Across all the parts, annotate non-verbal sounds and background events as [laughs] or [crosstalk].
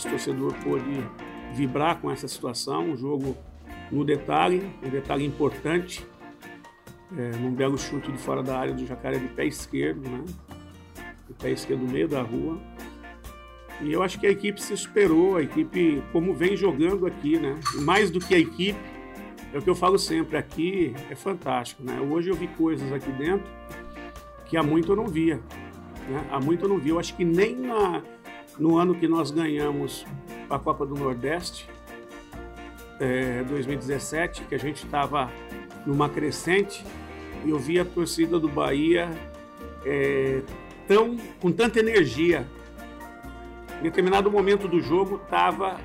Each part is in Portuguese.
nosso torcedor pôde vibrar com essa situação, um jogo no detalhe, um detalhe importante, é, num belo chute de fora da área do Jacaré de pé esquerdo, né? De pé esquerdo no meio da rua. E eu acho que a equipe se superou, a equipe, como vem jogando aqui, né? Mais do que a equipe, é o que eu falo sempre, aqui é fantástico, né? Hoje eu vi coisas aqui dentro que há muito eu não via, né? Há muito eu não via. Eu acho que nem na, no ano que nós ganhamos a Copa do Nordeste, é, 2017, que a gente estava numa crescente, eu vi a torcida do Bahia é, tão, com tanta energia, em determinado momento do jogo, estava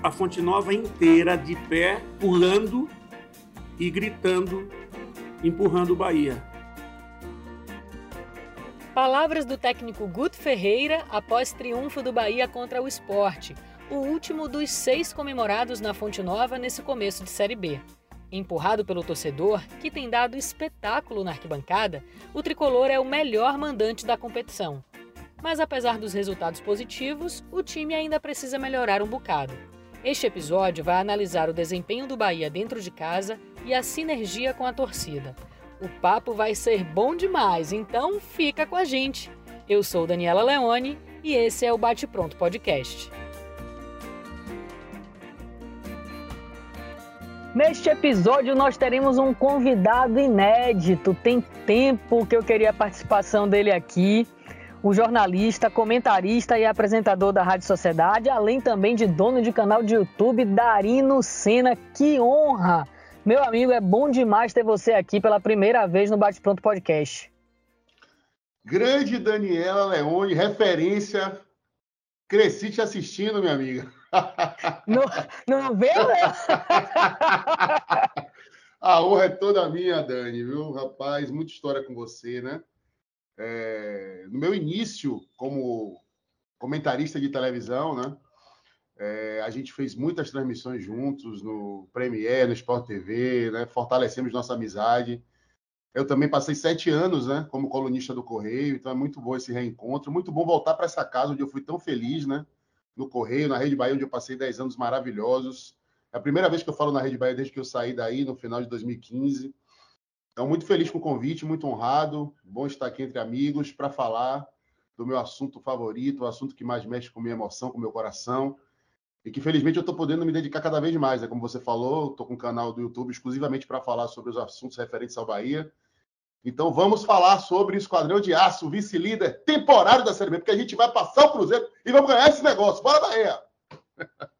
a Fonte Nova inteira de pé, pulando e gritando, empurrando o Bahia. Palavras do técnico Guto Ferreira após triunfo do Bahia contra o esporte, o último dos seis comemorados na Fonte Nova nesse começo de Série B. Empurrado pelo torcedor, que tem dado espetáculo na arquibancada, o tricolor é o melhor mandante da competição. Mas apesar dos resultados positivos, o time ainda precisa melhorar um bocado. Este episódio vai analisar o desempenho do Bahia dentro de casa e a sinergia com a torcida. O papo vai ser bom demais, então fica com a gente. Eu sou Daniela Leone e esse é o Bate Pronto Podcast. Neste episódio nós teremos um convidado inédito. Tem tempo que eu queria a participação dele aqui o jornalista, comentarista e apresentador da Rádio Sociedade, além também de dono de canal de YouTube, Darino Sena. Que honra! Meu amigo, é bom demais ter você aqui pela primeira vez no Bate Pronto Podcast. Grande Daniela Leone, referência. Cresci te assistindo, minha amiga. [laughs] Não, não vê, né? A honra é toda minha, Dani, viu? Rapaz, muita história com você, né? É, no meu início como comentarista de televisão, né? É, a gente fez muitas transmissões juntos no Premiere, no Sport TV, né? Fortalecemos nossa amizade. Eu também passei sete anos, né? Como colunista do Correio, então é muito bom esse reencontro. Muito bom voltar para essa casa onde eu fui tão feliz, né? No Correio, na Rede Bahia, onde eu passei dez anos maravilhosos. É a primeira vez que eu falo na Rede Bahia desde que eu saí daí, no final de 2015. Então, muito feliz com o convite, muito honrado. Bom estar aqui entre amigos para falar do meu assunto favorito, o assunto que mais mexe com minha emoção, com meu coração. E que felizmente eu estou podendo me dedicar cada vez mais. Né? Como você falou, estou com um canal do YouTube exclusivamente para falar sobre os assuntos referentes ao Bahia. Então vamos falar sobre Esquadrão de Aço, vice-líder temporário da Série B, porque a gente vai passar o Cruzeiro e vamos ganhar esse negócio. Bora, Bahia! [laughs]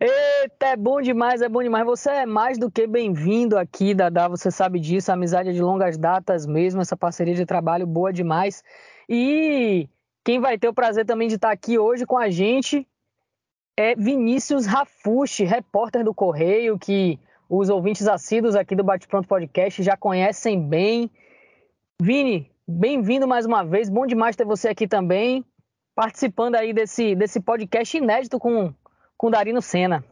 Eita, é bom demais, é bom demais. Você é mais do que bem-vindo aqui, Dadá. Você sabe disso. A amizade é de longas datas mesmo, essa parceria de trabalho boa demais. E quem vai ter o prazer também de estar aqui hoje com a gente é Vinícius Rafushi, repórter do Correio, que os ouvintes assíduos aqui do Bate Pronto Podcast já conhecem bem. Vini, bem-vindo mais uma vez. Bom demais ter você aqui também, participando aí desse, desse podcast inédito com com Darino Senna.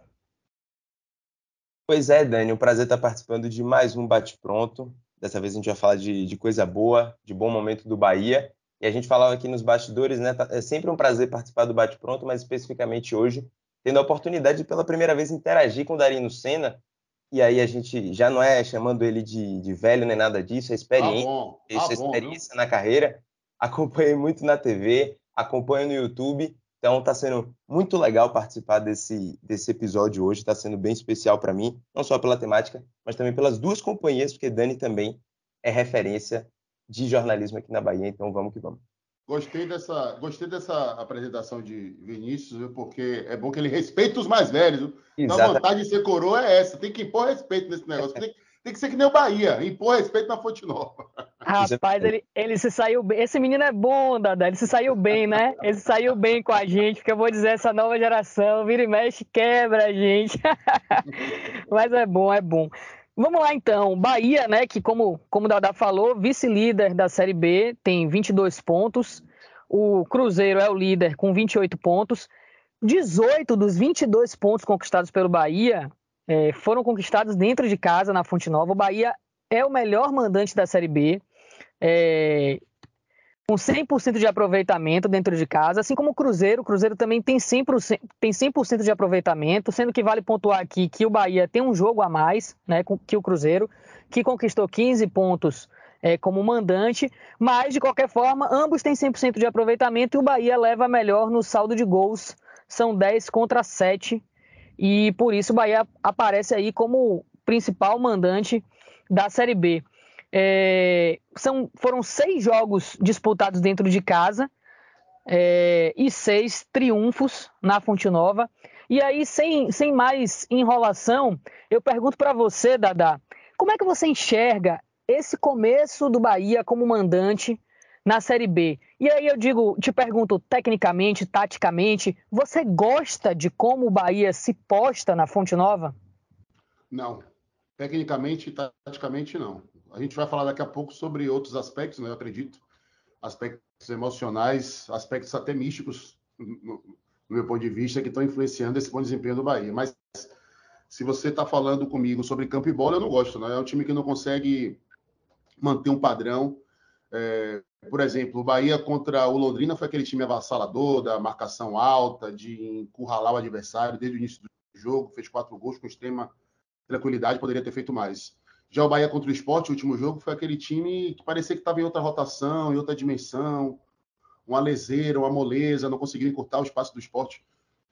Pois é, Dani, um prazer estar participando de mais um Bate Pronto. Dessa vez a gente vai falar de, de coisa boa, de bom momento do Bahia. E a gente falava aqui nos bastidores, né? Tá, é sempre um prazer participar do Bate Pronto, mas especificamente hoje, tendo a oportunidade de pela primeira vez interagir com o Darino Senna. E aí a gente já não é chamando ele de, de velho nem nada disso, é experiência, tá bom, tá é experiência bom, na carreira. Acompanhei muito na TV, acompanho no YouTube então está sendo muito legal participar desse, desse episódio hoje, está sendo bem especial para mim, não só pela temática, mas também pelas duas companhias, porque Dani também é referência de jornalismo aqui na Bahia, então vamos que vamos. Gostei dessa, gostei dessa apresentação de Vinícius, porque é bom que ele respeita os mais velhos. Então, a vontade de ser coroa é essa, tem que impor respeito nesse negócio. Tem, tem que ser que nem o Bahia, impor respeito na Fonte Nova. Rapaz, ele, ele se saiu bem. Esse menino é bom, Dada. Ele se saiu bem, né? Ele se saiu bem com a gente, porque eu vou dizer, essa nova geração, vira e mexe, quebra a gente. [laughs] Mas é bom, é bom. Vamos lá então. Bahia, né, que como, como o Dada falou, vice-líder da Série B, tem 22 pontos. O Cruzeiro é o líder com 28 pontos. 18 dos 22 pontos conquistados pelo Bahia é, foram conquistados dentro de casa, na Fonte Nova. O Bahia é o melhor mandante da Série B. É, com 100% de aproveitamento dentro de casa, assim como o Cruzeiro. O Cruzeiro também tem 100%, tem 100 de aproveitamento, sendo que vale pontuar aqui que o Bahia tem um jogo a mais né, que o Cruzeiro, que conquistou 15 pontos é, como mandante, mas de qualquer forma, ambos têm 100% de aproveitamento e o Bahia leva melhor no saldo de gols, são 10 contra 7, e por isso o Bahia aparece aí como principal mandante da Série B. É, são, foram seis jogos disputados dentro de casa é, e seis triunfos na Fonte Nova. E aí, sem, sem mais enrolação, eu pergunto para você, Dada, como é que você enxerga esse começo do Bahia como mandante na Série B? E aí eu digo, te pergunto tecnicamente, taticamente, você gosta de como o Bahia se posta na Fonte Nova? Não. Tecnicamente e taticamente não. A gente vai falar daqui a pouco sobre outros aspectos, né? Eu acredito. Aspectos emocionais, aspectos até místicos, no, no meu ponto de vista, que estão influenciando esse bom desempenho do Bahia. Mas se você está falando comigo sobre campo e bola, eu não gosto, né? É um time que não consegue manter um padrão. É, por exemplo, o Bahia contra o Londrina foi aquele time avassalador, da marcação alta, de encurralar o adversário desde o início do jogo, fez quatro gols com extrema tranquilidade, poderia ter feito mais. Já o Bahia contra o Esporte, o último jogo, foi aquele time que parecia que estava em outra rotação, em outra dimensão, uma leseira, uma moleza, não conseguiu encurtar o espaço do esporte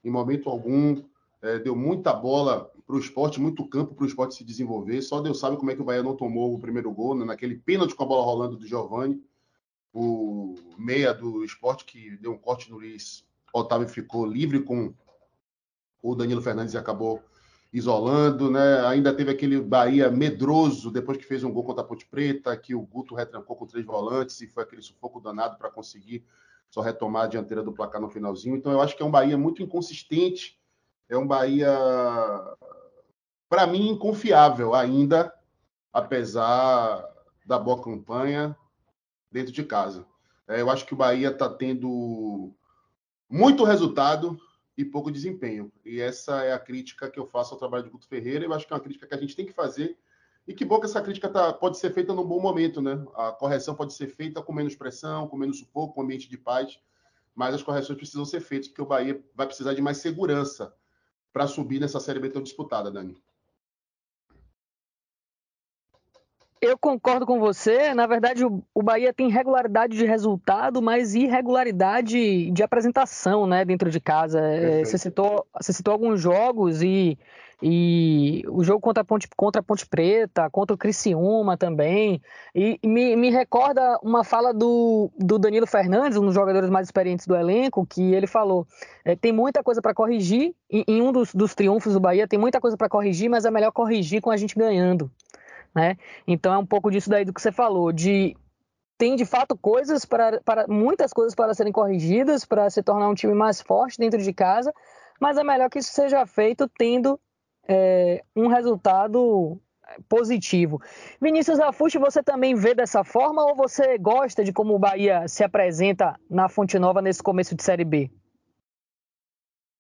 em momento algum. É, deu muita bola para o esporte, muito campo para o esporte se desenvolver. Só Deus sabe como é que o Bahia não tomou o primeiro gol, né? naquele pênalti com a bola rolando do Giovani. O meia do esporte que deu um corte no Luiz Otávio ficou livre com o Danilo Fernandes e acabou isolando, né? Ainda teve aquele Bahia medroso depois que fez um gol contra a Ponte Preta, que o Guto retrancou com três volantes e foi aquele sufoco danado para conseguir só retomar a dianteira do placar no finalzinho. Então eu acho que é um Bahia muito inconsistente, é um Bahia para mim inconfiável ainda, apesar da boa campanha dentro de casa. É, eu acho que o Bahia está tendo muito resultado, e pouco desempenho. E essa é a crítica que eu faço ao trabalho de Guto Ferreira. Eu acho que é uma crítica que a gente tem que fazer. E que bom que essa crítica tá, pode ser feita num bom momento, né? A correção pode ser feita com menos pressão, com menos sufoco, com ambiente de paz. Mas as correções precisam ser feitas, porque o Bahia vai precisar de mais segurança para subir nessa Série B tão disputada, Dani. Eu concordo com você. Na verdade, o, Bahia tem regularidade de resultado, mas irregularidade de apresentação, né, dentro de casa. É, você, citou, você citou alguns jogos e, e o jogo contra a Ponte, contra a Ponte Preta, contra o Criciúma também. E, e me, me recorda uma fala do, do Danilo Fernandes, um dos jogadores mais experientes do elenco, que ele falou: é, tem muita coisa para corrigir. Em, em um dos, dos triunfos do Bahia, tem muita coisa para corrigir, mas é melhor corrigir com a gente ganhando né? Então é um pouco disso daí do que você falou, de tem de fato coisas para, para muitas coisas para serem corrigidas para se tornar um time mais forte dentro de casa, mas é melhor que isso seja feito tendo é, um resultado positivo. Vinícius Afuxi, você também vê dessa forma ou você gosta de como o Bahia se apresenta na Fonte Nova nesse começo de Série B?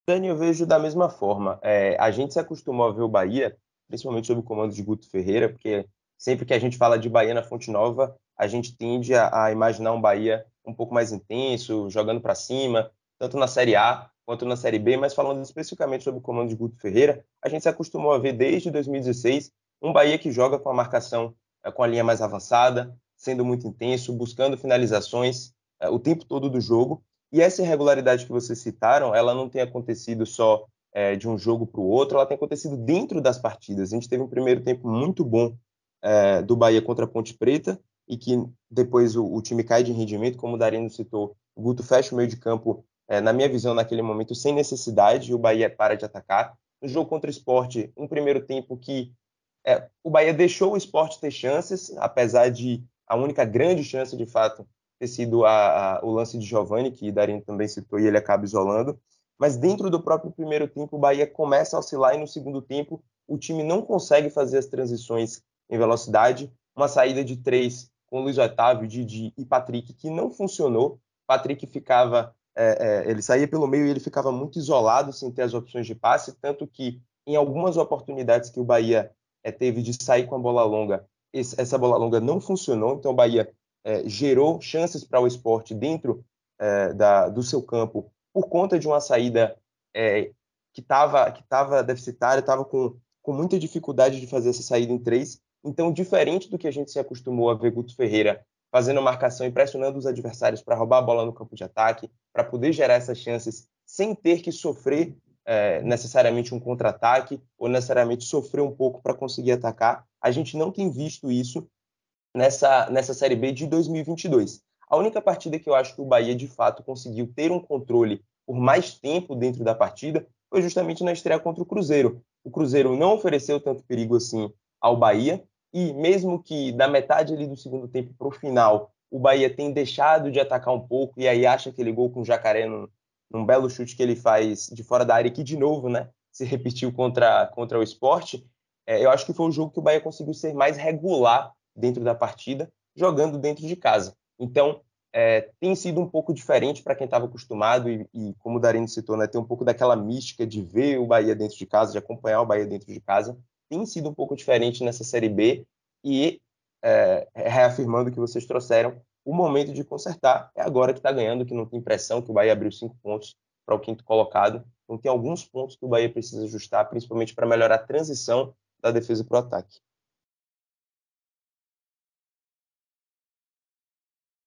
Dani, eu vejo da mesma forma. É, a gente se acostumou a ver o Bahia principalmente sob o comando de Guto Ferreira, porque sempre que a gente fala de Bahia na Fonte Nova, a gente tende a, a imaginar um Bahia um pouco mais intenso, jogando para cima, tanto na Série A quanto na Série B, mas falando especificamente sobre o comando de Guto Ferreira, a gente se acostumou a ver desde 2016 um Bahia que joga com a marcação eh, com a linha mais avançada, sendo muito intenso, buscando finalizações eh, o tempo todo do jogo. E essa irregularidade que vocês citaram, ela não tem acontecido só é, de um jogo para o outro, ela tem acontecido dentro das partidas. A gente teve um primeiro tempo muito bom é, do Bahia contra a Ponte Preta e que depois o, o, time cai de rendimento, como o Darino citou. O Guto fecha o meio de campo, é, na minha visão, naquele momento, sem necessidade, e o Bahia para de atacar. No jogo contra o esporte, um primeiro tempo que é, o Bahia deixou o esporte ter chances, apesar de a única grande chance, de fato, ter sido a, a, o lance de Giovani, que Darino também citou, e ele acaba isolando mas dentro do próprio primeiro tempo o Bahia começa a oscilar e no segundo tempo o time não consegue fazer as transições em velocidade. Uma saída de três com Luiz Otávio, Didi e Patrick que não funcionou. Patrick ficava, é, é, ele saía pelo meio e ele ficava muito isolado sem ter as opções de passe, tanto que em algumas oportunidades que o Bahia é, teve de sair com a bola longa, esse, essa bola longa não funcionou. Então o Bahia é, gerou chances para o esporte dentro é, da, do seu campo por conta de uma saída é, que estava que tava deficitária, estava com, com muita dificuldade de fazer essa saída em três. Então, diferente do que a gente se acostumou a ver Guto Ferreira fazendo marcação e pressionando os adversários para roubar a bola no campo de ataque, para poder gerar essas chances sem ter que sofrer é, necessariamente um contra-ataque ou necessariamente sofrer um pouco para conseguir atacar. A gente não tem visto isso nessa, nessa Série B de 2022. A única partida que eu acho que o Bahia de fato conseguiu ter um controle por mais tempo dentro da partida foi justamente na estreia contra o Cruzeiro. O Cruzeiro não ofereceu tanto perigo assim ao Bahia, e mesmo que da metade ali do segundo tempo para o final o Bahia tem deixado de atacar um pouco e aí acha aquele gol com o Jacaré num, num belo chute que ele faz de fora da área que de novo, né, se repetiu contra, contra o esporte, é, eu acho que foi um jogo que o Bahia conseguiu ser mais regular dentro da partida, jogando dentro de casa. Então, é, tem sido um pouco diferente para quem estava acostumado e, e, como o Darino citou, né, tem um pouco daquela mística de ver o Bahia dentro de casa, de acompanhar o Bahia dentro de casa tem sido um pouco diferente nessa Série B e, é, reafirmando o que vocês trouxeram, o momento de consertar é agora que está ganhando, que não tem pressão, que o Bahia abriu cinco pontos para o quinto colocado. Então tem alguns pontos que o Bahia precisa ajustar, principalmente para melhorar a transição da defesa para o ataque.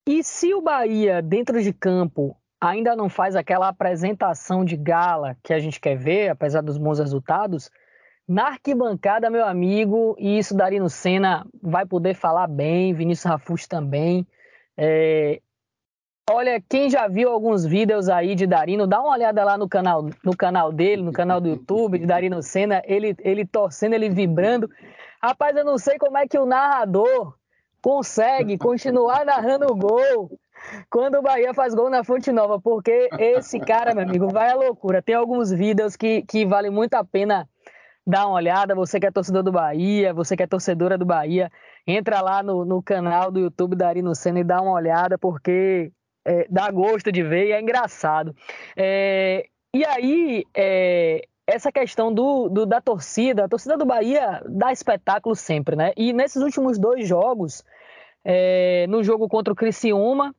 E se o Bahia, dentro de campo, ainda não faz aquela apresentação de gala que a gente quer ver, apesar dos bons resultados, na arquibancada, meu amigo, e isso Darino Senna vai poder falar bem, Vinícius Rafus também. É... Olha, quem já viu alguns vídeos aí de Darino, dá uma olhada lá no canal, no canal dele, no canal do YouTube de Darino Senna, ele, ele torcendo, ele vibrando. Rapaz, eu não sei como é que o narrador consegue continuar narrando o gol quando o Bahia faz gol na Fonte Nova, porque esse cara, meu amigo, vai à loucura. Tem alguns vídeos que, que vale muito a pena dá uma olhada, você que é torcedor do Bahia, você que é torcedora do Bahia, entra lá no, no canal do YouTube da Arino Senna e dá uma olhada, porque é, dá gosto de ver e é engraçado. É, e aí, é, essa questão do, do, da torcida, a torcida do Bahia dá espetáculo sempre, né? E nesses últimos dois jogos, é, no jogo contra o Criciúma,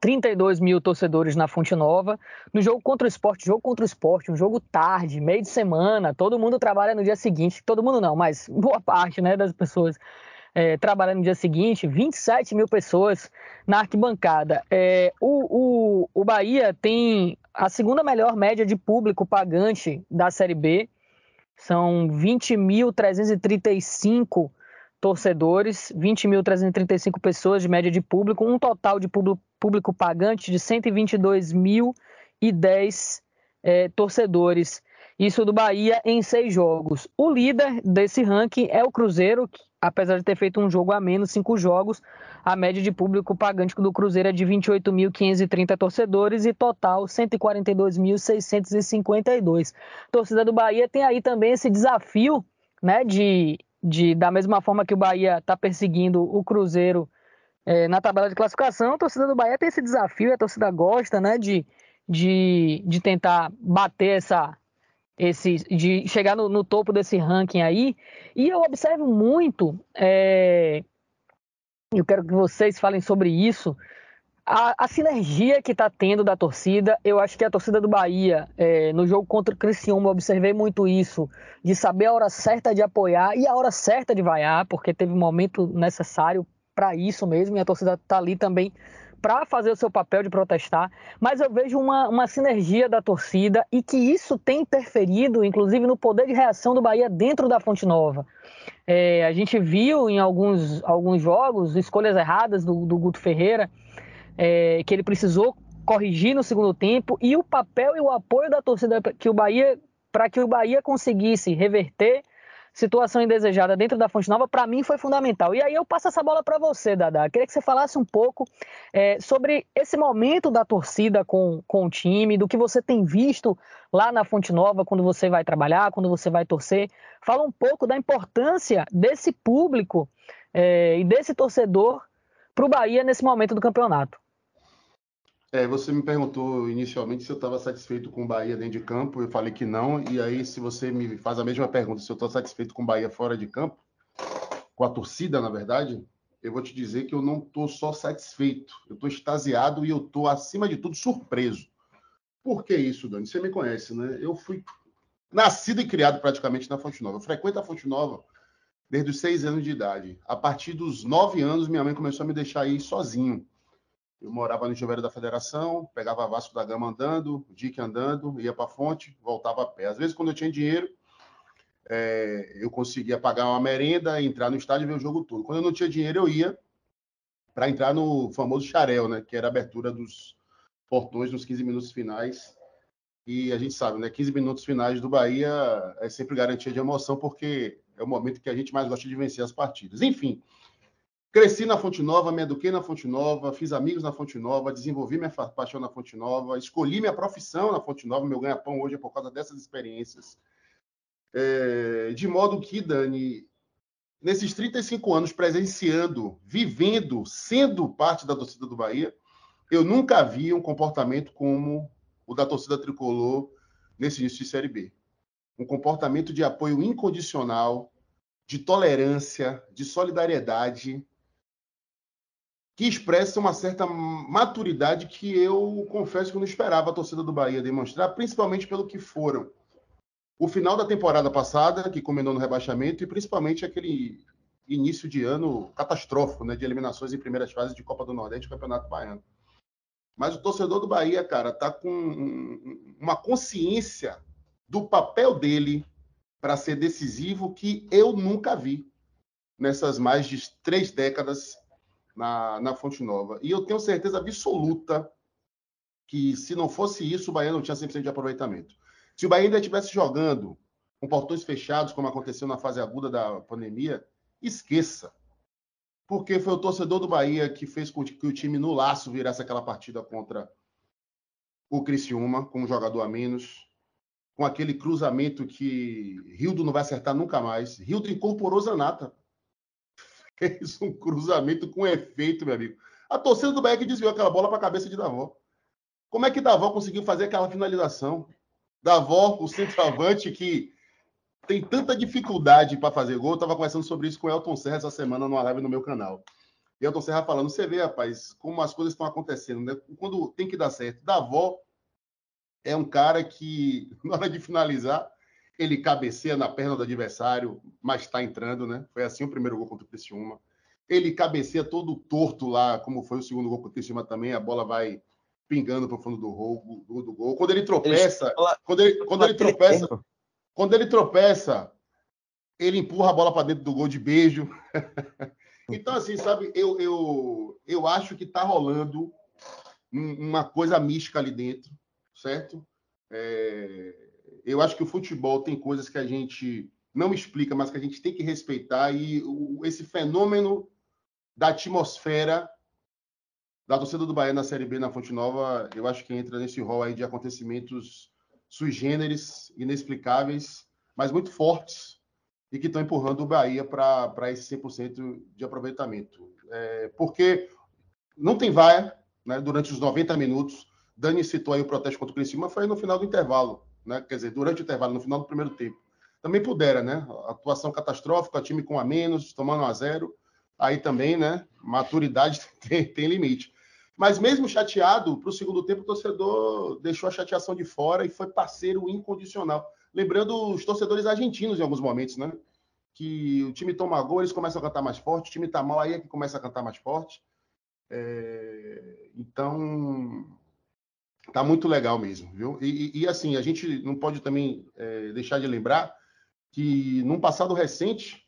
32 mil torcedores na Fonte Nova. No jogo contra o esporte, jogo contra o esporte, um jogo tarde, meio de semana, todo mundo trabalha no dia seguinte. Todo mundo não, mas boa parte né, das pessoas é, trabalhando no dia seguinte. 27 mil pessoas na arquibancada. É, o, o, o Bahia tem a segunda melhor média de público pagante da Série B. São 20.335 torcedores, 20.335 pessoas de média de público, um total de público, público pagante de 122.010 é, torcedores. Isso do Bahia em seis jogos. O líder desse ranking é o Cruzeiro, apesar de ter feito um jogo a menos, cinco jogos, a média de público pagante do Cruzeiro é de 28.530 torcedores e total 142.652. torcida do Bahia tem aí também esse desafio né, de de da mesma forma que o Bahia está perseguindo o Cruzeiro é, na tabela de classificação, a torcida do Bahia tem esse desafio, a torcida gosta, né, de, de, de tentar bater essa, esse, de chegar no, no topo desse ranking aí. E eu observo muito, é, eu quero que vocês falem sobre isso, a, a, sinergia que está tendo da torcida, eu acho que a torcida do Bahia, é, no jogo contra o Criciúma, eu observei muito isso, de saber a hora certa de apoiar e a hora certa de vaiar, porque teve um momento necessário para isso mesmo, e a torcida está ali também para fazer o seu papel de protestar, mas eu vejo uma, uma sinergia da torcida e que isso tem interferido, inclusive, no poder de reação do Bahia dentro da Fonte Nova. É, a gente viu em alguns, alguns jogos escolhas erradas do, do Guto Ferreira, é, que ele precisou corrigir no segundo tempo e o papel e o apoio da torcida que o Bahia para que o Bahia conseguisse reverter situação indesejada dentro da Fonte Nova, para mim foi fundamental. E aí eu passo essa bola para você, Dada. Queria que você falasse um pouco é, sobre esse momento da torcida com, com o time, do que você tem visto lá na Fonte Nova quando você vai trabalhar, quando você vai torcer. Fala um pouco da importância desse público é, e desse torcedor para o Bahia nesse momento do campeonato. É, você me perguntou inicialmente se eu estava satisfeito com o Bahia dentro de campo, eu falei que não, e aí se você me faz a mesma pergunta, se eu estou satisfeito com o Bahia fora de campo, com a torcida, na verdade, eu vou te dizer que eu não estou só satisfeito, eu estou extasiado e eu estou, acima de tudo, surpreso. Por que isso, Dani? Você me conhece, né? Eu fui nascido e criado praticamente na Fonte Nova. Eu frequento a Fonte Nova desde os seis anos de idade. A partir dos nove anos, minha mãe começou a me deixar ir sozinho. Eu morava no Juveiro da Federação, pegava Vasco da Gama andando, Dick andando, ia para a fonte, voltava a pé. Às vezes, quando eu tinha dinheiro, é, eu conseguia pagar uma merenda, entrar no estádio e ver o jogo todo. Quando eu não tinha dinheiro, eu ia para entrar no famoso xarel, né, que era a abertura dos portões nos 15 minutos finais. E a gente sabe, né, 15 minutos finais do Bahia é sempre garantia de emoção, porque é o momento que a gente mais gosta de vencer as partidas. Enfim, cresci na Fonte Nova, me eduquei na Fonte Nova, fiz amigos na Fonte Nova, desenvolvi minha paixão na Fonte Nova, escolhi minha profissão na Fonte Nova, meu ganha-pão hoje é por causa dessas experiências. É, de modo que, Dani, nesses 35 anos presenciando, vivendo, sendo parte da torcida do Bahia, eu nunca vi um comportamento como o da torcida tricolor nesse início de Série B. Um comportamento de apoio incondicional, de tolerância, de solidariedade, que expressa uma certa maturidade que eu confesso que não esperava a torcida do Bahia demonstrar, principalmente pelo que foram o final da temporada passada, que combinou no rebaixamento, e principalmente aquele início de ano catastrófico, né, de eliminações em primeiras fases de Copa do Nordeste e Campeonato Baiano. Mas o torcedor do Bahia, cara, tá com uma consciência do papel dele para ser decisivo que eu nunca vi nessas mais de três décadas na, na Fonte Nova. E eu tenho certeza absoluta que se não fosse isso, o Bahia não tinha 100% de aproveitamento. Se o Bahia ainda estivesse jogando com portões fechados, como aconteceu na fase aguda da pandemia, esqueça. Porque foi o torcedor do Bahia que fez com que o time no laço virasse aquela partida contra o Criciúma, com um jogador a menos, com aquele cruzamento que Rildo não vai acertar nunca mais. Rildo incorporou Zanata. [laughs] Fez um cruzamento com efeito, meu amigo. A torcida do Bahia que desviou aquela bola para a cabeça de Davó. Como é que Davó conseguiu fazer aquela finalização? Davó, o centroavante que tem tanta dificuldade para fazer gol. Eu estava conversando sobre isso com o Elton Serra essa semana numa live no meu canal. E Elton Serra falando, você vê, rapaz, como as coisas estão acontecendo, né? Quando tem que dar certo. Davó é um cara que, [laughs] na hora de finalizar, ele cabeceia na perna do adversário, mas está entrando, né? Foi assim o primeiro gol contra o Criciúma. Ele cabeceia todo torto lá, como foi o segundo gol contra o Criciúma também, a bola vai pingando para o fundo do, gol, do, do gol. Quando ele tropeça, quando ele, quando ele tropeça, quando ele tropeça, ele empurra a bola para dentro do gol de beijo. [laughs] então, assim, sabe, eu, eu, eu acho que está rolando uma coisa mística ali dentro, certo? É, eu acho que o futebol tem coisas que a gente não explica, mas que a gente tem que respeitar, e esse fenômeno da atmosfera da torcida do Bahia na Série B na Fonte Nova, eu acho que entra nesse rol aí de acontecimentos sui generis, inexplicáveis, mas muito fortes e que estão empurrando o Bahia para esse 100% de aproveitamento. É, porque não tem vaia né, durante os 90 minutos. Dani citou aí o protesto contra o Criciúma, foi no final do intervalo, né? quer dizer, durante o intervalo, no final do primeiro tempo. Também pudera, né? Atuação catastrófica, time com a menos, tomando a zero. Aí também, né? Maturidade [laughs] tem, tem limite. Mas mesmo chateado, para o segundo tempo, o torcedor deixou a chateação de fora e foi parceiro incondicional. Lembrando os torcedores argentinos em alguns momentos, né? Que o time toma gol, eles começam a cantar mais forte, o time está mal, aí é que começa a cantar mais forte. É... Então, tá muito legal mesmo, viu? E, e, e, assim, a gente não pode também é, deixar de lembrar que num passado recente,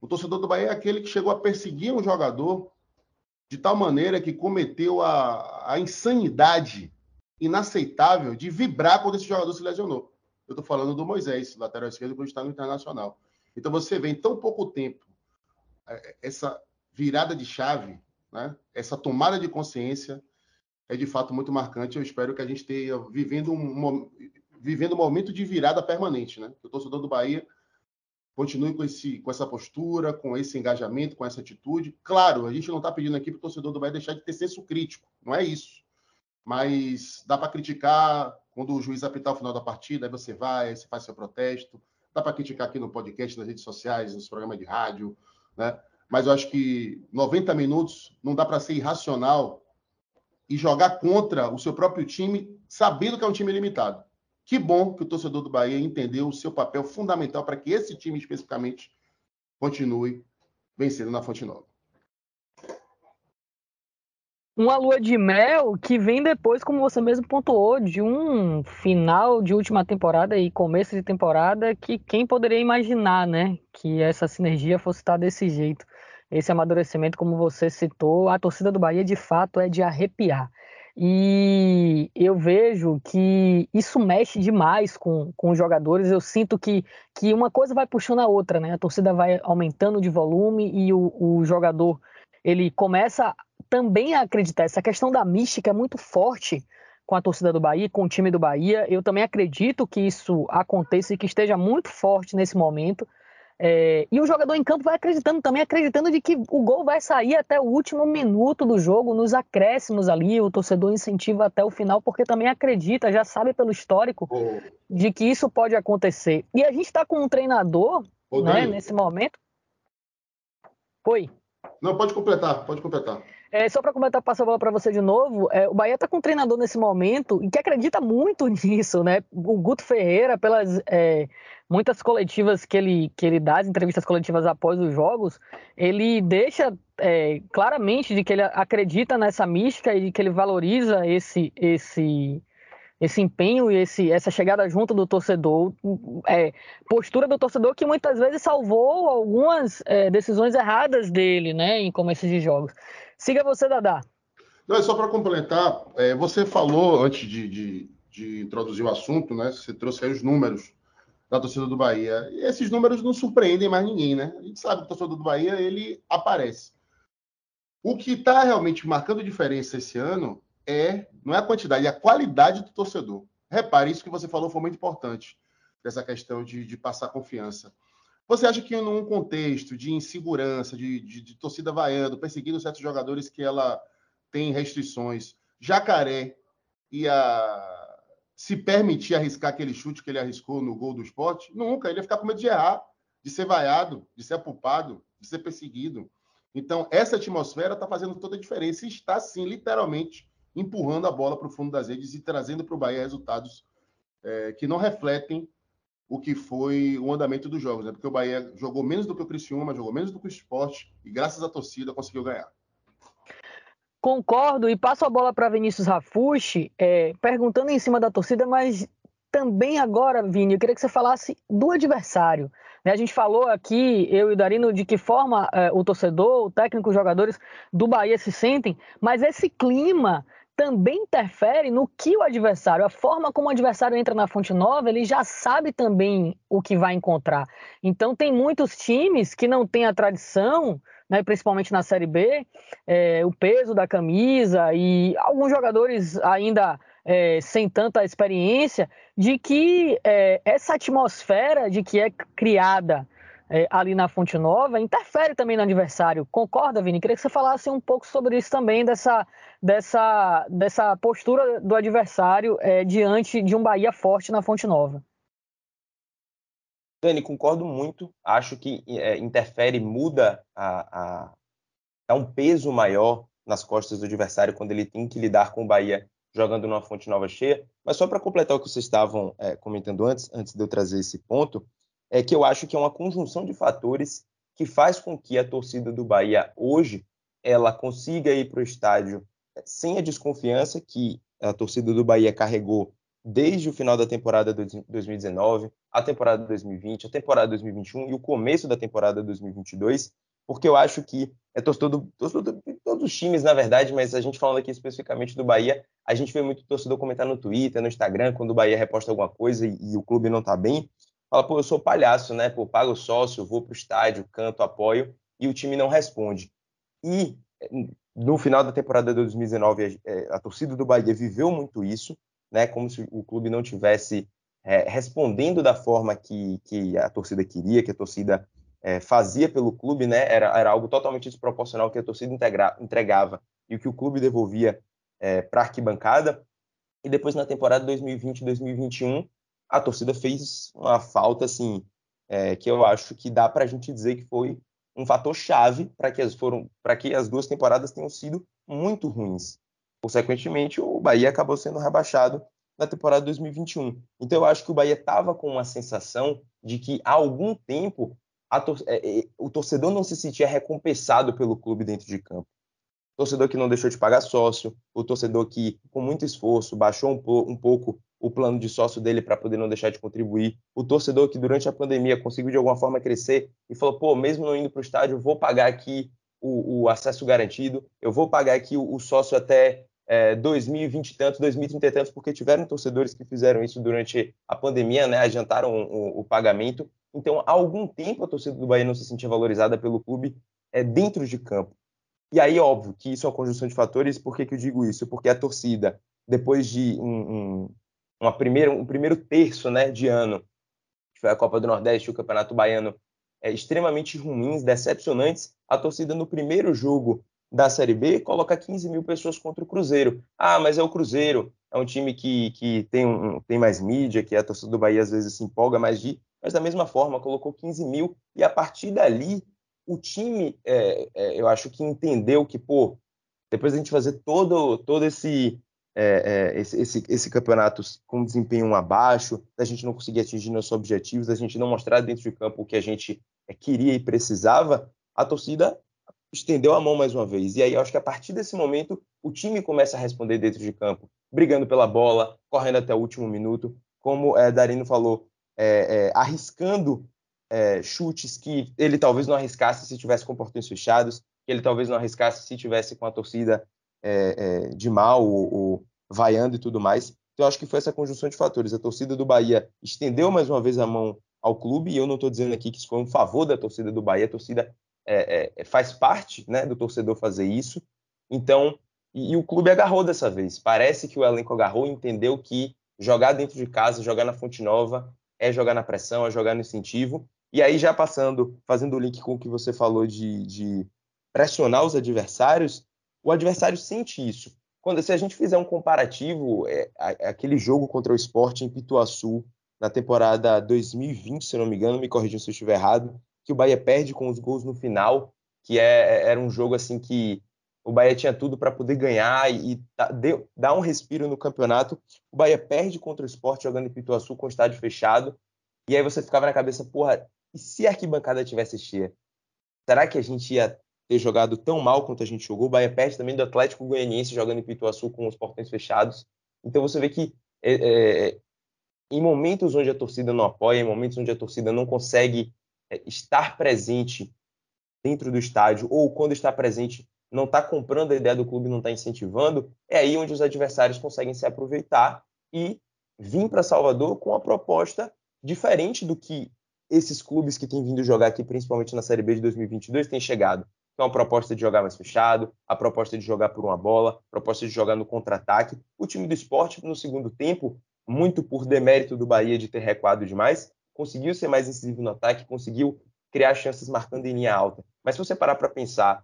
o torcedor do Bahia é aquele que chegou a perseguir um jogador de tal maneira que cometeu a, a insanidade inaceitável de vibrar quando esse jogador se lesionou. Eu estou falando do Moisés, lateral esquerdo, quando está no Internacional. Então você vê em tão pouco tempo é, essa virada de chave, né? essa tomada de consciência é de fato muito marcante. Eu espero que a gente esteja vivendo um, vivendo um momento de virada permanente. Né? O torcedor do Bahia continue com, esse, com essa postura, com esse engajamento, com essa atitude. Claro, a gente não está pedindo aqui para o torcedor do Bahia deixar de ter senso crítico, não é isso. Mas dá para criticar quando o juiz apitar o final da partida, aí você vai, você faz seu protesto. Dá para criticar aqui no podcast, nas redes sociais, nos programas de rádio, né? mas eu acho que 90 minutos não dá para ser irracional e jogar contra o seu próprio time, sabendo que é um time limitado. Que bom que o torcedor do Bahia entendeu o seu papel fundamental para que esse time especificamente continue vencendo na Fonte Nova. Uma lua de mel que vem depois, como você mesmo pontuou, de um final de última temporada e começo de temporada que quem poderia imaginar, né? Que essa sinergia fosse estar desse jeito esse amadurecimento, como você citou, a torcida do Bahia de fato é de arrepiar. E eu vejo que isso mexe demais com, com os jogadores. Eu sinto que, que uma coisa vai puxando a outra, né? A torcida vai aumentando de volume e o, o jogador ele começa também a acreditar. Essa questão da mística é muito forte com a torcida do Bahia, com o time do Bahia. Eu também acredito que isso aconteça e que esteja muito forte nesse momento. É, e o jogador em campo vai acreditando também, acreditando de que o gol vai sair até o último minuto do jogo, nos acréscimos ali, o torcedor incentiva até o final, porque também acredita, já sabe pelo histórico, oh. de que isso pode acontecer. E a gente está com um treinador, oh, né, nesse momento. Oi. Não, pode completar, pode completar. É, só para completar, passar a bola para você de novo, é, o Bahia está com um treinador nesse momento e que acredita muito [laughs] nisso, né? O Guto Ferreira, pelas é, muitas coletivas que ele, que ele dá, as entrevistas coletivas após os jogos, ele deixa é, claramente de que ele acredita nessa mística e de que ele valoriza esse, esse, esse empenho e esse, essa chegada junto do torcedor, é, postura do torcedor que muitas vezes salvou algumas é, decisões erradas dele, né, em começos de jogos. Siga você, Dadá. Não, é só para complementar, é, você falou antes de, de, de, introduzir o assunto, né? Você trouxe aí os números da torcida do Bahia. E esses números não surpreendem mais ninguém, né? A gente sabe que o torcedor do Bahia ele aparece. O que está realmente marcando diferença esse ano é não é a quantidade, é a qualidade do torcedor. Repare, isso que você falou foi muito importante, dessa questão de, de passar confiança. Você acha que num contexto de insegurança, de, de, de torcida vaiando, perseguindo certos jogadores que ela tem restrições, Jacaré ia se permitir arriscar aquele chute que ele arriscou no gol do esporte? Nunca. Ele ia ficar com medo de errar, de ser vaiado, de ser apupado, de ser perseguido. Então, essa atmosfera está fazendo toda a diferença e está, sim, literalmente empurrando a bola para o fundo das redes e trazendo para o Bahia resultados é, que não refletem o que foi o andamento dos jogos, né? Porque o Bahia jogou menos do que o Criciúma, jogou menos do que o Sport e graças à torcida conseguiu ganhar. Concordo e passo a bola para Vinícius Rafushi, é, perguntando em cima da torcida, mas também agora, Vini, eu queria que você falasse do adversário. Né? A gente falou aqui, eu e o Darino, de que forma é, o torcedor, o técnico, os jogadores do Bahia se sentem, mas esse clima também interfere no que o adversário, a forma como o adversário entra na Fonte Nova, ele já sabe também o que vai encontrar. Então, tem muitos times que não têm a tradição, né, principalmente na Série B, é, o peso da camisa e alguns jogadores ainda é, sem tanta experiência, de que é, essa atmosfera de que é criada é, ali na Fonte Nova interfere também no adversário. Concorda, Vini? Queria que você falasse um pouco sobre isso também, dessa, dessa, dessa postura do adversário é, diante de um Bahia forte na Fonte Nova. Dani, concordo muito. Acho que é, interfere, muda a, a. dá um peso maior nas costas do adversário quando ele tem que lidar com o Bahia jogando numa fonte nova cheia. Mas só para completar o que vocês estavam é, comentando antes, antes de eu trazer esse ponto, é que eu acho que é uma conjunção de fatores que faz com que a torcida do Bahia hoje ela consiga ir para o estádio sem a desconfiança que a torcida do Bahia carregou desde o final da temporada de 2019, a temporada de 2020, a temporada de 2021 e o começo da temporada de 2022, porque eu acho que é torcedor, do, torcedor de todos os times, na verdade, mas a gente falando aqui especificamente do Bahia, a gente vê muito torcedor comentar no Twitter, no Instagram, quando o Bahia reposta alguma coisa e, e o clube não está bem, fala, pô, eu sou palhaço, né? Pô, pago sócio, vou pro estádio, canto, apoio, e o time não responde. E no final da temporada de 2019, a, é, a torcida do Bahia viveu muito isso, né? Como se o clube não tivesse é, respondendo da forma que, que a torcida queria, que a torcida é, fazia pelo clube, né? Era, era algo totalmente desproporcional que a torcida integra, entregava e o que o clube devolvia é, para a arquibancada. E depois, na temporada 2020-2021, a torcida fez uma falta assim é, que eu acho que dá para a gente dizer que foi um fator chave para que as foram que as duas temporadas tenham sido muito ruins. Consequentemente, o Bahia acabou sendo rebaixado na temporada 2021. Então eu acho que o Bahia estava com uma sensação de que há algum tempo tor é, é, o torcedor não se sentia recompensado pelo clube dentro de campo. Torcedor que não deixou de pagar sócio, o torcedor que, com muito esforço, baixou um, po um pouco o plano de sócio dele para poder não deixar de contribuir, o torcedor que durante a pandemia conseguiu de alguma forma crescer e falou, pô, mesmo não indo para o estádio, vou pagar aqui o, o, acesso garantido, eu vou pagar aqui o, o sócio até é, 2020 e tantos, 2030 e tantos, porque tiveram torcedores que fizeram isso durante a pandemia, né, adiantaram o, o, pagamento. Então, há algum tempo a torcida do Bahia não se sentia valorizada pelo clube é, dentro de campo. E aí, óbvio que isso é uma conjunção de fatores. Por que, que eu digo isso? Porque a torcida, depois de um, um, uma primeira, um primeiro terço né, de ano, que foi a Copa do Nordeste e o Campeonato Baiano, é, extremamente ruins, decepcionantes, a torcida no primeiro jogo da Série B coloca 15 mil pessoas contra o Cruzeiro. Ah, mas é o Cruzeiro, é um time que, que tem, um, tem mais mídia, que a torcida do Bahia às vezes se empolga mais de. Mas da mesma forma, colocou 15 mil e a partir dali o time, é, é, eu acho que entendeu que, pô, depois a gente fazer todo, todo esse, é, é, esse, esse, esse, campeonato com desempenho abaixo, da gente não conseguir atingir nossos objetivos, da gente não mostrar dentro de campo o que a gente é, queria e precisava, a torcida estendeu a mão mais uma vez. E aí eu acho que a partir desse momento o time começa a responder dentro de campo, brigando pela bola, correndo até o último minuto, como é, Darino falou, é, é, arriscando é, chutes que ele talvez não arriscasse se tivesse com portões fechados, que ele talvez não arriscasse se tivesse com a torcida é, é, de mal ou, vaiando e tudo mais. Então eu acho que foi essa conjunção de fatores. A torcida do Bahia estendeu mais uma vez a mão ao clube, e eu não estou dizendo aqui que isso foi um favor da torcida do Bahia, a torcida é, é, faz parte né, do torcedor fazer isso. Então, e, e, o clube agarrou dessa vez. Parece que o elenco agarrou e entendeu que jogar dentro de casa, jogar na Fonte Nova, é jogar na pressão, é jogar no incentivo. E aí, já passando, fazendo o link com o que você falou de, de pressionar os adversários, o adversário sente isso. Quando se a gente fizer um comparativo, é, aquele jogo contra o Sport em Pituaçu, na temporada 2020, se não me engano, me corrijam se eu estiver errado, que o Bahia perde com os gols no final, que é, era um jogo assim que o Bahia tinha tudo para poder ganhar e, e dar um respiro no campeonato. O Bahia perde contra o Sport jogando em Pituaçu com o estádio fechado. E aí você ficava na cabeça, porra, e se a arquibancada tivesse cheia? Será que a gente ia ter jogado tão mal quanto a gente jogou? O Bahia perde também do Atlético Goianiense jogando em Pituaçu com os portões fechados. Então você vê que é, é, em momentos onde a torcida não apoia, em momentos onde a torcida não consegue é, estar presente dentro do estádio ou quando está presente não está comprando a ideia do clube, não está incentivando, é aí onde os adversários conseguem se aproveitar e vir para Salvador com uma proposta diferente do que esses clubes que têm vindo jogar aqui, principalmente na Série B de 2022, têm chegado. Então, a proposta de jogar mais fechado, a proposta de jogar por uma bola, a proposta de jogar no contra-ataque. O time do esporte, no segundo tempo, muito por demérito do Bahia de ter recuado demais, conseguiu ser mais incisivo no ataque, conseguiu criar chances marcando em linha alta. Mas se você parar para pensar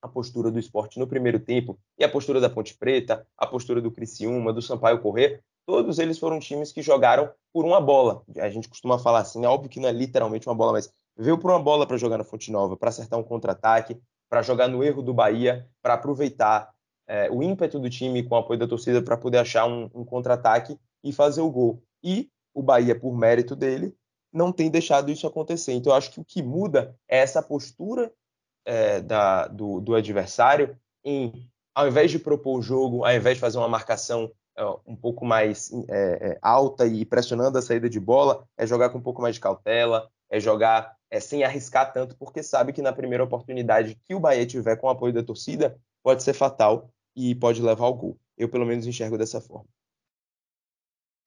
a postura do esporte no primeiro tempo e a postura da Ponte Preta, a postura do Criciúma, do Sampaio Correr, todos eles foram times que jogaram por uma bola. A gente costuma falar assim, é óbvio que não é literalmente uma bola, mas veio por uma bola para jogar na Fonte Nova, para acertar um contra-ataque, para jogar no erro do Bahia, para aproveitar é, o ímpeto do time com o apoio da torcida para poder achar um, um contra-ataque e fazer o gol. E o Bahia, por mérito dele, não tem deixado isso acontecer. Então, eu acho que o que muda é essa postura é, da, do, do, adversário em, ao invés de propor o jogo, ao invés de fazer uma marcação é, um pouco mais é, é, alta e pressionando a saída de bola, é jogar com um pouco mais de cautela, é jogar é, sem arriscar tanto, porque sabe que na primeira oportunidade que o Bahia tiver com o apoio da torcida, pode ser fatal e pode levar ao gol. Eu, pelo menos, enxergo dessa forma.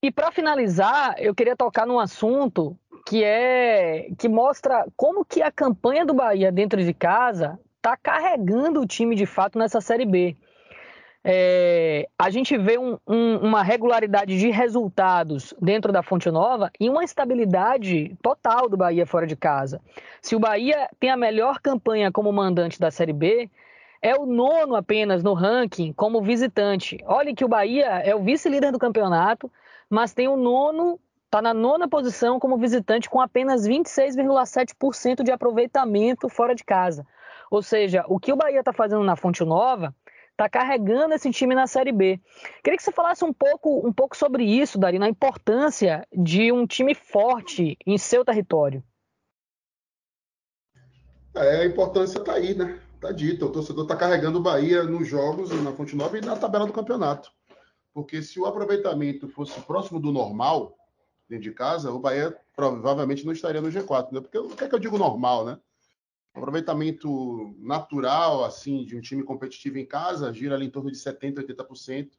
E para finalizar, eu queria tocar num assunto que é que mostra como que a campanha do Bahia dentro de casa está carregando o time de fato nessa Série B. É, a gente vê um, um, uma regularidade de resultados dentro da Fonte Nova e uma estabilidade total do Bahia fora de casa. Se o Bahia tem a melhor campanha como mandante da Série B, é o nono apenas no ranking como visitante. Olha que o Bahia é o vice-líder do campeonato, mas tem o nono está na nona posição como visitante com apenas 26,7% de aproveitamento fora de casa. Ou seja, o que o Bahia está fazendo na Fonte Nova está carregando esse time na Série B. Queria que você falasse um pouco, um pouco sobre isso, Darina, a importância de um time forte em seu território. É, a importância está aí, né? Está dito. O torcedor está carregando o Bahia nos jogos, na Fonte Nova e na tabela do campeonato. Porque se o aproveitamento fosse próximo do normal, dentro de casa, o Bahia provavelmente não estaria no G4, né? Porque o que é que eu digo normal, né? Aproveitamento natural assim de um time competitivo em casa gira ali em torno de 70, 80%.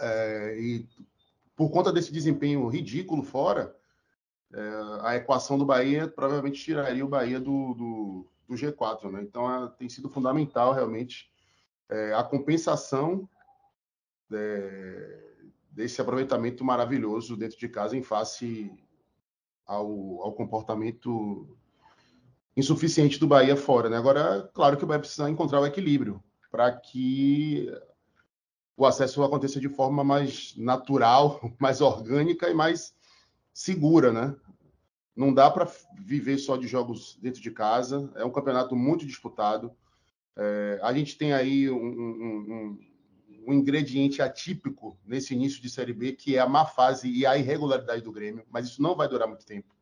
É, e por conta desse desempenho ridículo fora, é, a equação do Bahia provavelmente tiraria o Bahia do, do, do G4, né? Então é, tem sido fundamental realmente é, a compensação é, desse aproveitamento maravilhoso dentro de casa em face ao, ao comportamento insuficiente do Bahia fora. Né? Agora, claro que o Bahia precisa encontrar o equilíbrio para que o acesso aconteça de forma mais natural, [laughs] mais orgânica e mais segura, né? Não dá para viver só de jogos dentro de casa. É um campeonato muito disputado. É, a gente tem aí um, um, um, ingrediente atípico nesse início de Série B, que é a má fase e a irregularidade do Grêmio, mas isso não vai durar muito tempo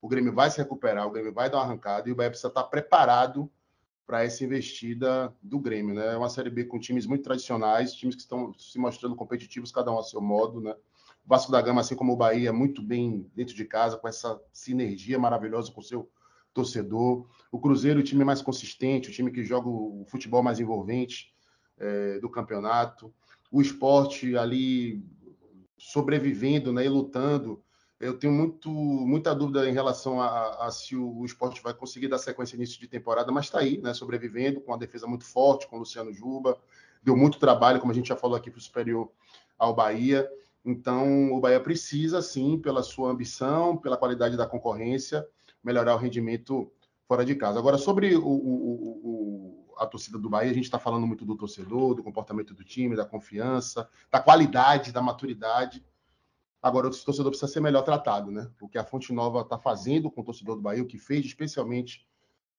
o Grêmio vai se recuperar, o Grêmio vai dar uma arrancada e o Bahia precisa estar preparado para essa investida do Grêmio, né? É uma Série B com times muito tradicionais, times que estão se mostrando competitivos, cada um a seu modo, né? O Vasco da Gama, assim como o Bahia, muito bem dentro de casa, com essa sinergia maravilhosa com o seu torcedor. O Cruzeiro, o time mais consistente, o time que joga o futebol mais envolvente é, do campeonato. O esporte ali sobrevivendo né, e lutando eu tenho muito, muita dúvida em relação a, a se o, o, esporte vai conseguir dar sequência início de temporada, mas está aí, né, sobrevivendo, com uma defesa muito forte, com o Luciano Juba. Deu muito trabalho, como a gente já falou aqui, para o superior ao Bahia. Então, o Bahia precisa, sim, pela sua ambição, pela qualidade da concorrência, melhorar o rendimento fora de casa. Agora, sobre o, o, a torcida do Bahia, a gente está falando muito do torcedor, do comportamento do time, da confiança, da qualidade, da maturidade. Agora, o torcedor precisa ser melhor tratado, né? O que a Fonte Nova está fazendo com o torcedor do Bahia, o que fez, especialmente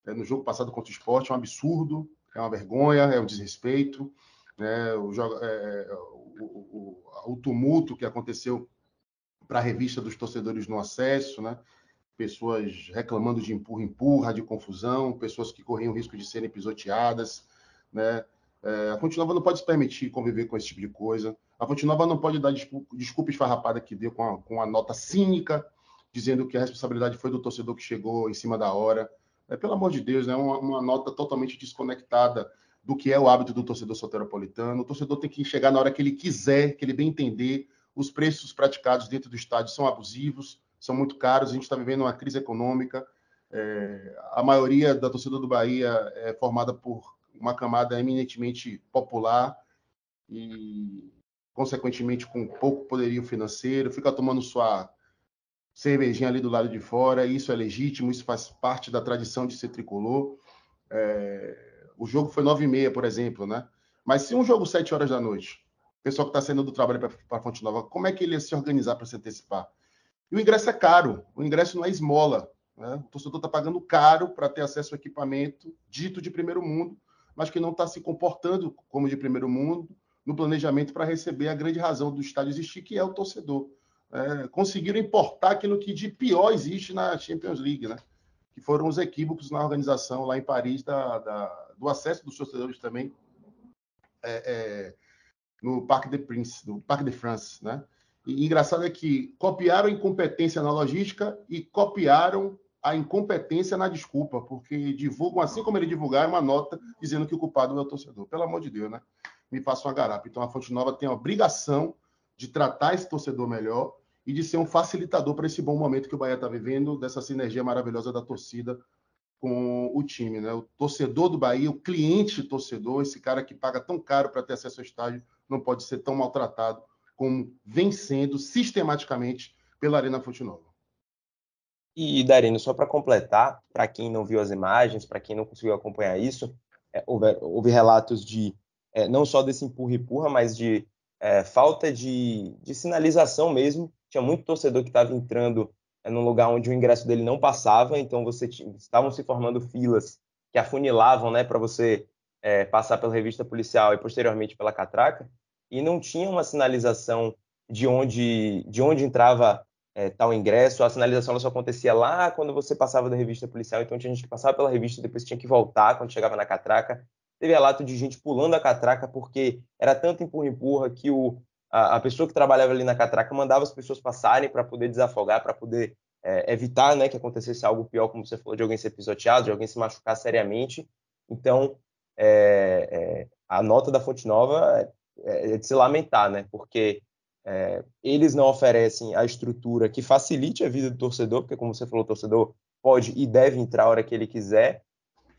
é, no jogo passado contra o esporte, é um absurdo, é uma vergonha, é um desrespeito. Né? O, é, o, o, o, tumulto que aconteceu para a revista dos torcedores no acesso, né? pessoas reclamando de empurra-empurra, de confusão, pessoas que corriam risco de serem pisoteadas. Né? É, a Fonte Nova não pode se permitir conviver com esse tipo de coisa. A Fonte Nova não pode dar desculpa, desculpa esfarrapada que deu com a, com a nota cínica, dizendo que a responsabilidade foi do torcedor que chegou em cima da hora. É, pelo amor de Deus, é né? uma, uma, nota totalmente desconectada do que é o hábito do torcedor soteropolitano. O torcedor tem que chegar na hora que ele quiser, que ele bem entender. Os preços praticados dentro do estádio são abusivos, são muito caros. A gente está vivendo uma crise econômica. É, a maioria da torcida do Bahia é formada por uma camada eminentemente popular e consequentemente com pouco poderio financeiro, fica tomando sua cervejinha ali do lado de fora, isso é legítimo, isso faz parte da tradição de ser tricolor. É... o jogo foi nove e meia, por exemplo, né? Mas se um jogo sete horas da noite, o pessoal que está saindo do trabalho para a Fonte Nova, como é que ele ia se organizar para se antecipar? E o ingresso é caro, o ingresso não é esmola. Né? O torcedor está pagando caro para ter acesso ao equipamento dito de primeiro mundo, mas que não está se comportando como de primeiro mundo, no planejamento para receber a grande razão do estádio existir, que é o torcedor. É, conseguiram importar aquilo que de pior existe na Champions League, né? que foram os equívocos na organização lá em Paris da, da do acesso dos torcedores também é, é, no Parque de Prince, no de France, né? E engraçado é que copiaram a incompetência na logística e copiaram a incompetência na desculpa, porque divulgam, assim como ele divulgaram, uma nota dizendo que o culpado é o torcedor. Pelo amor de Deus, né? Me faça uma garapa. Então a Fonte Nova tem a obrigação de tratar esse torcedor melhor e de ser um facilitador para esse bom momento que o Bahia está vivendo, dessa sinergia maravilhosa da torcida com o time. Né? O torcedor do Bahia, o cliente torcedor, esse cara que paga tão caro para ter acesso ao estádio, não pode ser tão maltratado como vem sendo sistematicamente pela Arena Fonte Nova. E, Darino, só para completar, para quem não viu as imagens, para quem não conseguiu acompanhar isso, é, houve, houve relatos de é, não só desse empurra-empurra, mas de é, falta de, de, sinalização mesmo tinha muito torcedor que estava entrando é, num lugar onde o ingresso dele não passava, então você estavam se formando filas que afunilavam, né, para você é, passar pela revista policial e posteriormente pela catraca, e não tinha uma sinalização de onde, de onde entrava é, tal ingresso, a sinalização só acontecia lá quando você passava da revista policial, então tinha gente que passava pela revista e depois tinha que voltar quando chegava na catraca. Teve relato de gente pulando a catraca porque era tanto empurra-empurra que o, a, a, pessoa que trabalhava ali na catraca mandava as pessoas passarem para poder desafogar, para poder é, evitar né, que acontecesse algo pior, como você falou, de alguém ser pisoteado, de alguém se machucar seriamente. Então, é, é a nota da Fonte Nova é, é de se lamentar, né? Porque é, eles não oferecem a estrutura que facilite a vida do torcedor, porque, como você falou, o torcedor pode e deve entrar a hora que ele quiser,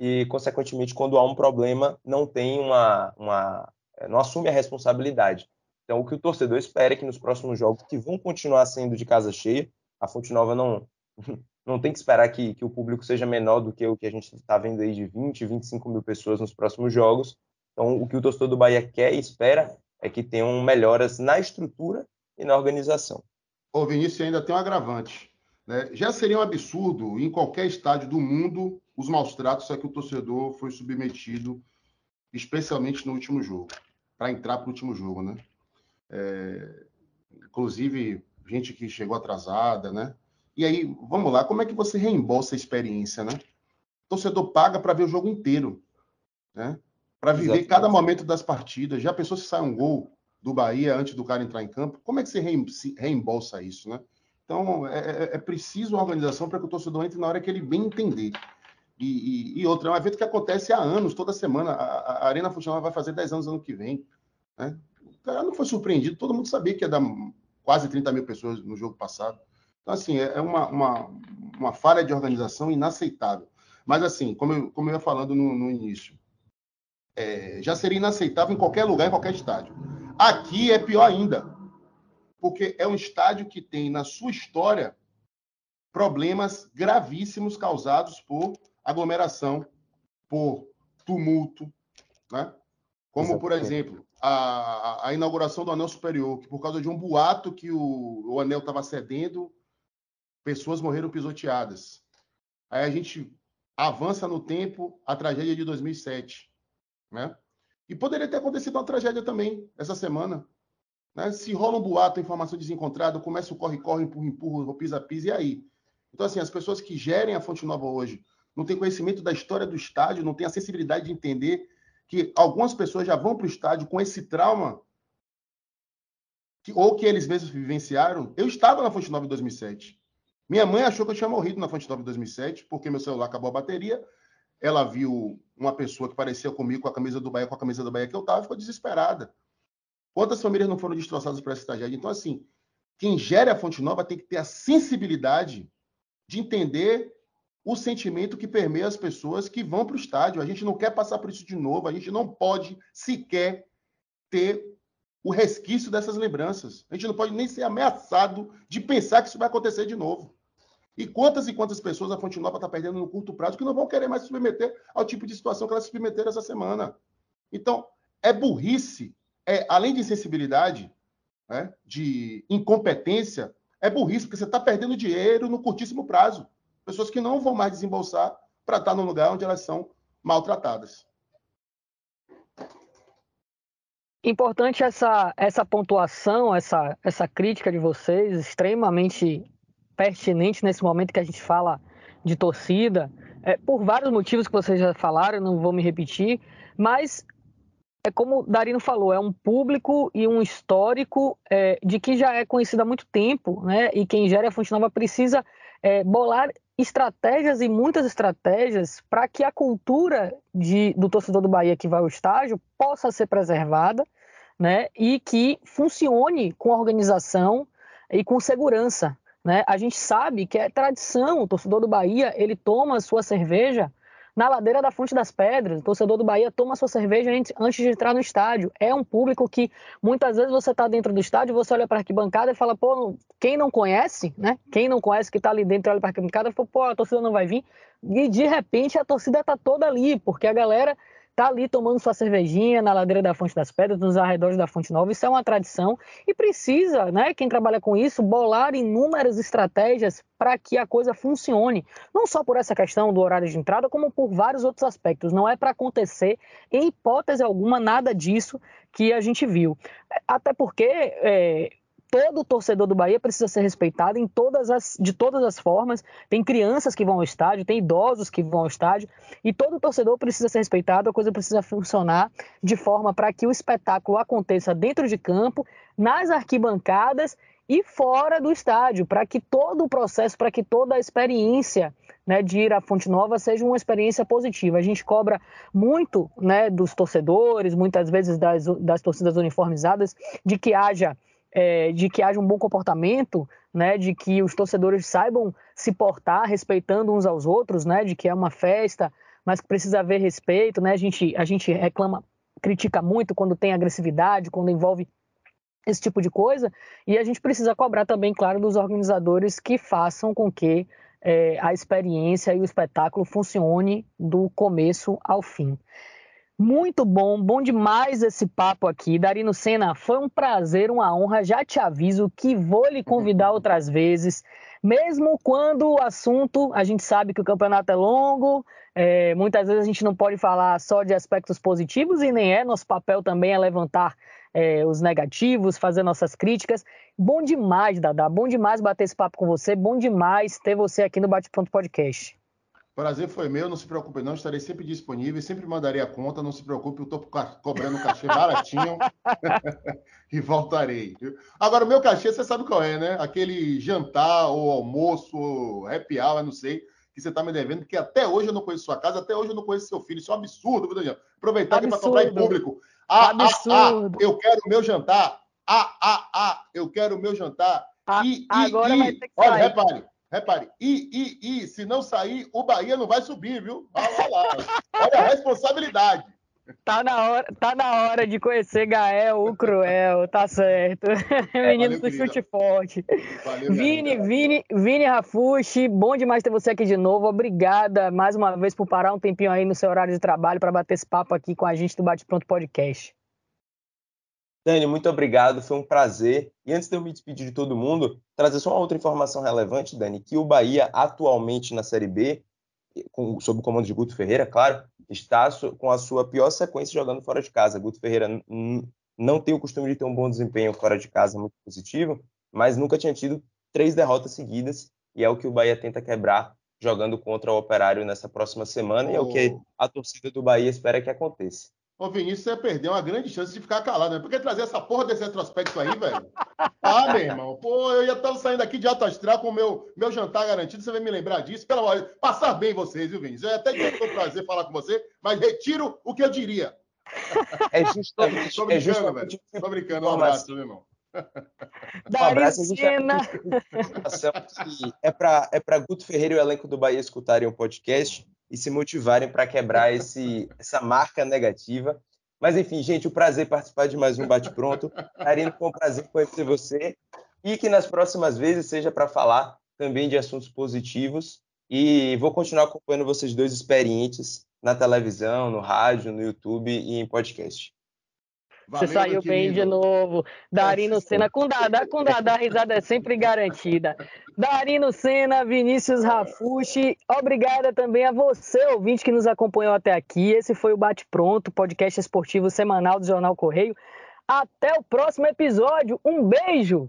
e, consequentemente, quando há um problema, não tem uma, uma não assume a responsabilidade. Então, o que o torcedor espera é que nos próximos jogos, que vão continuar sendo de casa cheia, a Fonte Nova não, [laughs] não tem que esperar que, que o público seja menor do que o que a gente está vendo aí de 20, 25 mil pessoas nos próximos jogos. Então, o que o torcedor do Bahia quer e espera é que tenham melhoras na estrutura e na organização. Ô Vinícius, ainda tem um agravante. Né? Já seria um absurdo em qualquer estádio do mundo os maus tratos a que o torcedor foi submetido, especialmente no último jogo, para entrar para o último jogo, né? É... Inclusive, gente que chegou atrasada, né? E aí, vamos lá, como é que você reembolsa a experiência, né? O torcedor paga para ver o jogo inteiro, né? para viver Exatamente. cada momento das partidas. Já pensou se sai um gol do Bahia antes do cara entrar em campo? Como é que você reembolsa isso, né? Então, é, é, é preciso uma organização para que o torcedor entre na hora que ele bem entender. E, e, e, outra, é um evento que acontece há anos, toda semana. A, a Arena Funcional vai fazer 10 anos ano que vem. Né? O cara não foi surpreendido, todo mundo sabia que ia dar quase 30 mil pessoas no jogo passado. Então, assim, é, é uma, uma, uma falha de organização inaceitável. Mas, assim, como eu, como eu ia falando no, no início, é, já seria inaceitável em qualquer lugar, em qualquer estádio. Aqui é pior ainda, porque é um estádio que tem na sua história problemas gravíssimos causados por aglomeração, por tumulto, né? Como, por exemplo, a, a, inauguração do anel superior, que por causa de um boato que o, o anel estava cedendo, pessoas morreram pisoteadas. Aí a gente avança no tempo, a tragédia de 2007 né? E poderia ter acontecido uma tragédia também essa semana. Né? Se rola um boato, informação desencontrada, começa o corre-corre, empurra-empurra, pisa-pisa, e aí? Então, assim, as pessoas que gerem a Fonte Nova hoje não têm conhecimento da história do estádio, não têm a sensibilidade de entender que algumas pessoas já vão para o estádio com esse trauma que, ou que eles mesmos vivenciaram. Eu estava na Fonte Nova em 2007. Minha mãe achou que eu tinha morrido na Fonte Nova em 2007, porque meu celular acabou a bateria ela viu uma pessoa que parecia comigo com a camisa do Bahia, com a camisa do Bahia que eu estava, ficou desesperada. Quantas famílias não foram destroçadas por essa tragédia? Então, assim, quem gera a Fonte Nova tem que ter a sensibilidade de entender o sentimento que permeia as pessoas que vão para o estádio. A gente não quer passar por isso de novo, a gente não pode sequer ter o resquício dessas lembranças. A gente não pode nem ser ameaçado de pensar que isso vai acontecer de novo. E quantas e quantas pessoas a Fonte Nova está perdendo no curto prazo que não vão querer mais se submeter ao tipo de situação que elas se submeteram essa semana. Então, é burrice, é, além de insensibilidade, né, de incompetência, é burrice, porque você está perdendo dinheiro no curtíssimo prazo. Pessoas que não vão mais desembolsar para estar no lugar onde elas são maltratadas. Importante essa, essa pontuação, essa, essa crítica de vocês, extremamente pertinente nesse momento que a gente fala de torcida, é, por vários motivos que vocês já falaram, não vou me repetir, mas é como Darino falou, é um público e um histórico é, de que já é conhecido há muito tempo, né? E quem gera a Fonte Nova precisa é, bolar estratégias e muitas estratégias para que a cultura de, do torcedor do Bahia que vai ao estágio possa ser preservada, né? E que funcione com organização e com segurança, né? A gente sabe que é tradição, o torcedor do Bahia ele toma sua cerveja na ladeira da Fonte das Pedras. O torcedor do Bahia toma sua cerveja antes de entrar no estádio. É um público que muitas vezes você está dentro do estádio, você olha para a arquibancada e fala, pô, quem não conhece, né? Quem não conhece que está ali dentro olha para a arquibancada e fala, pô, a torcida não vai vir. E de repente a torcida está toda ali, porque a galera tá ali tomando sua cervejinha na ladeira da Fonte das Pedras, nos arredores da Fonte Nova. Isso é uma tradição e precisa, né, quem trabalha com isso, bolar inúmeras estratégias para que a coisa funcione. Não só por essa questão do horário de entrada, como por vários outros aspectos. Não é para acontecer, em hipótese alguma, nada disso que a gente viu. Até porque é, todo torcedor do Bahia precisa ser respeitado em todas as, de todas as formas. Tem crianças que vão ao estádio, tem idosos que vão ao estádio, e todo torcedor precisa ser respeitado, a coisa precisa funcionar de forma para que o espetáculo aconteça dentro de campo, nas arquibancadas e fora do estádio, para que todo o processo, para que toda a experiência né, de ir à Fonte Nova seja uma experiência positiva. A gente cobra muito né, dos torcedores, muitas vezes das, das torcidas uniformizadas, de que haja é, de que haja um bom comportamento, né, de que os torcedores saibam se portar respeitando uns aos outros, né, de que é uma festa, mas que precisa haver respeito, né, a gente, a gente reclama, critica muito quando tem agressividade, quando envolve esse tipo de coisa, e a gente precisa cobrar também, claro, dos organizadores que façam com que é, a experiência e o espetáculo funcione do começo ao fim. Muito bom, bom demais esse papo aqui. Darino Senna, foi um prazer, uma honra. Já te aviso que vou lhe convidar [laughs] outras vezes, mesmo quando o assunto, a gente sabe que o campeonato é longo, é, muitas vezes a gente não pode falar só de aspectos positivos e nem é. Nosso papel também é levantar é, os negativos, fazer nossas críticas. Bom demais, Dada, bom demais bater esse papo com você, bom demais ter você aqui no Bate Pronto Podcast. Prazer foi meu, não se preocupe não, estarei sempre disponível, sempre mandarei a conta, não se preocupe, eu estou cobrando um cachê baratinho [laughs] e voltarei. Agora, o meu cachê, você sabe qual é, né? Aquele jantar ou almoço, ou happy hour, não sei, que você está me devendo, que até hoje eu não conheço sua casa, até hoje eu não conheço seu filho, isso é um absurdo, viu, Daniel? Aproveitar aqui para cobrar em público. Ah, absurdo. ah, ah, eu quero o meu jantar. Ah, ah, ah, eu quero o meu jantar. Ah, e, agora e, vai ter que Olha, sair. repare, Repare, e, e, e, se não sair, o Bahia não vai subir, viu? Olha lá. Olha a responsabilidade. Tá na hora, tá na hora de conhecer Gael, o Cruel, tá certo. É, [laughs] Menino do chute forte. Valeu, Vini, Vini, Vini Rafushi, bom demais ter você aqui de novo. Obrigada mais uma vez por parar um tempinho aí no seu horário de trabalho para bater esse papo aqui com a gente do Bate Pronto Podcast. Dani, muito obrigado, foi um prazer. E antes de eu me despedir de todo mundo, trazer só uma outra informação relevante, Dani, que o Bahia atualmente na Série B, com, sob o comando de Guto Ferreira, claro, está com a sua pior sequência jogando fora de casa. Guto Ferreira não tem o costume de ter um bom desempenho fora de casa muito positivo, mas nunca tinha tido três derrotas seguidas, e é o que o Bahia tenta quebrar jogando contra o Operário nessa próxima semana, e é o que a torcida do Bahia espera que aconteça. Ô, Vinícius, você perdeu uma grande chance de ficar calado, né? Por que trazer essa porra desse retrospecto aí, velho? Ah, meu irmão, pô, eu ia estar saindo aqui de alto astral com o meu, meu jantar garantido, você vai me lembrar disso. Pelo amor passar bem vocês, viu, Vinícius? Eu até que foi um prazer falar com você, mas retiro o que eu diria. É justamente. Tô brincando, é justamente, velho. Tô brincando. Um abraço, meu irmão. um abraço. É para é pra Guto Ferreira e o elenco do Bahia escutarem o podcast e se motivarem para quebrar [laughs] esse, essa marca negativa. Mas enfim, gente, o prazer participar de mais um Bate Pronto. Karine, foi um prazer conhecer você e que nas próximas vezes seja para falar também de assuntos positivos. E vou continuar acompanhando vocês dois experientes na televisão, no rádio, no YouTube e em podcast. Você saiu bem de novo. Darino Senna com Dada, com Dada, a risada é sempre garantida. Darino Senna, Vinícius Rafushi, obrigada também a você, ouvinte, que nos acompanhou até aqui. Esse foi o Bate Pronto, podcast esportivo semanal do Jornal Correio. Até o próximo episódio. Um beijo!